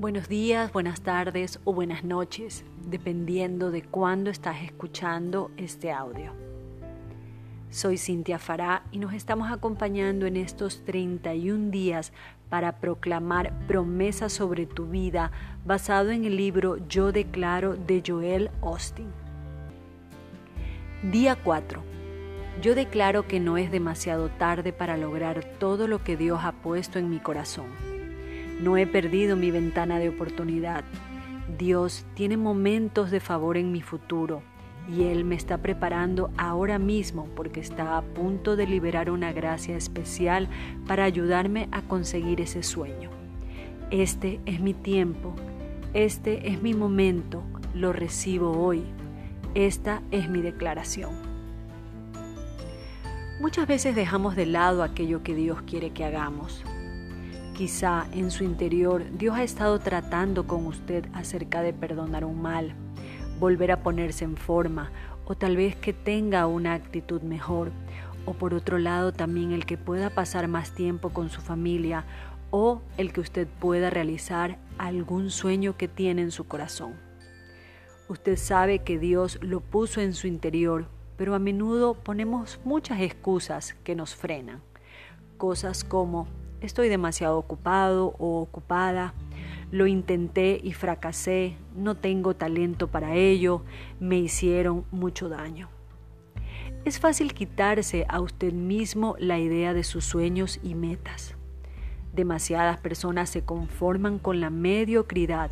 Buenos días, buenas tardes o buenas noches, dependiendo de cuándo estás escuchando este audio. Soy Cintia Fará y nos estamos acompañando en estos 31 días para proclamar promesas sobre tu vida basado en el libro Yo Declaro de Joel Austin. Día 4. Yo declaro que no es demasiado tarde para lograr todo lo que Dios ha puesto en mi corazón. No he perdido mi ventana de oportunidad. Dios tiene momentos de favor en mi futuro y Él me está preparando ahora mismo porque está a punto de liberar una gracia especial para ayudarme a conseguir ese sueño. Este es mi tiempo, este es mi momento, lo recibo hoy. Esta es mi declaración. Muchas veces dejamos de lado aquello que Dios quiere que hagamos. Quizá en su interior Dios ha estado tratando con usted acerca de perdonar un mal, volver a ponerse en forma o tal vez que tenga una actitud mejor o por otro lado también el que pueda pasar más tiempo con su familia o el que usted pueda realizar algún sueño que tiene en su corazón. Usted sabe que Dios lo puso en su interior, pero a menudo ponemos muchas excusas que nos frenan. Cosas como estoy demasiado ocupado o ocupada, lo intenté y fracasé, no tengo talento para ello, me hicieron mucho daño. Es fácil quitarse a usted mismo la idea de sus sueños y metas. Demasiadas personas se conforman con la mediocridad,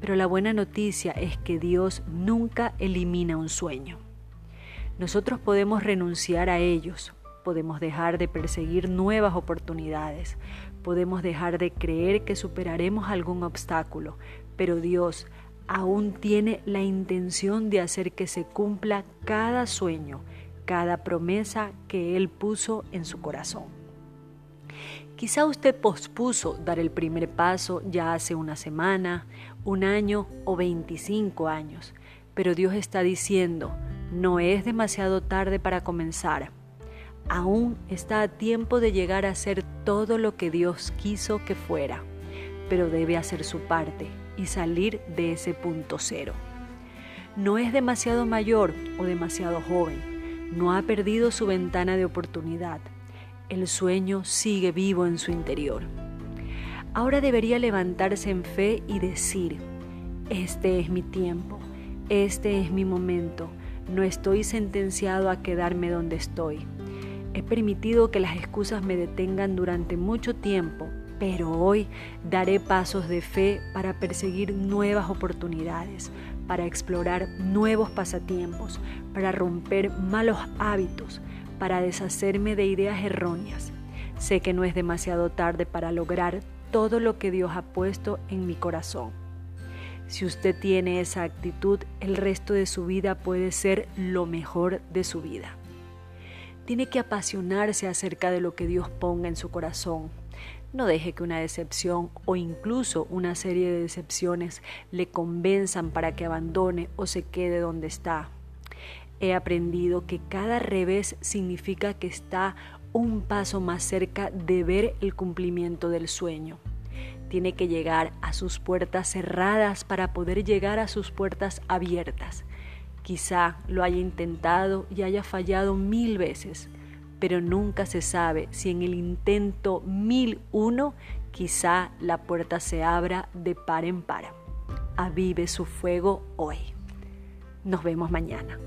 pero la buena noticia es que Dios nunca elimina un sueño. Nosotros podemos renunciar a ellos, podemos dejar de perseguir nuevas oportunidades, podemos dejar de creer que superaremos algún obstáculo, pero Dios aún tiene la intención de hacer que se cumpla cada sueño, cada promesa que Él puso en su corazón. Quizá usted pospuso dar el primer paso ya hace una semana, un año o 25 años, pero Dios está diciendo, no es demasiado tarde para comenzar aún está a tiempo de llegar a ser todo lo que Dios quiso que fuera, pero debe hacer su parte y salir de ese punto cero. No es demasiado mayor o demasiado joven, no ha perdido su ventana de oportunidad, el sueño sigue vivo en su interior. Ahora debería levantarse en fe y decir, este es mi tiempo, este es mi momento, no estoy sentenciado a quedarme donde estoy He permitido que las excusas me detengan durante mucho tiempo, pero hoy daré pasos de fe para perseguir nuevas oportunidades, para explorar nuevos pasatiempos, para romper malos hábitos, para deshacerme de ideas erróneas. Sé que no es demasiado tarde para lograr todo lo que Dios ha puesto en mi corazón. Si usted tiene esa actitud, el resto de su vida puede ser lo mejor de su vida tiene que apasionarse acerca de lo que Dios ponga en su corazón. No deje que una decepción o incluso una serie de decepciones le convenzan para que abandone o se quede donde está. He aprendido que cada revés significa que está un paso más cerca de ver el cumplimiento del sueño. Tiene que llegar a sus puertas cerradas para poder llegar a sus puertas abiertas. Quizá lo haya intentado y haya fallado mil veces, pero nunca se sabe si en el intento mil uno quizá la puerta se abra de par en par. Avive su fuego hoy. Nos vemos mañana.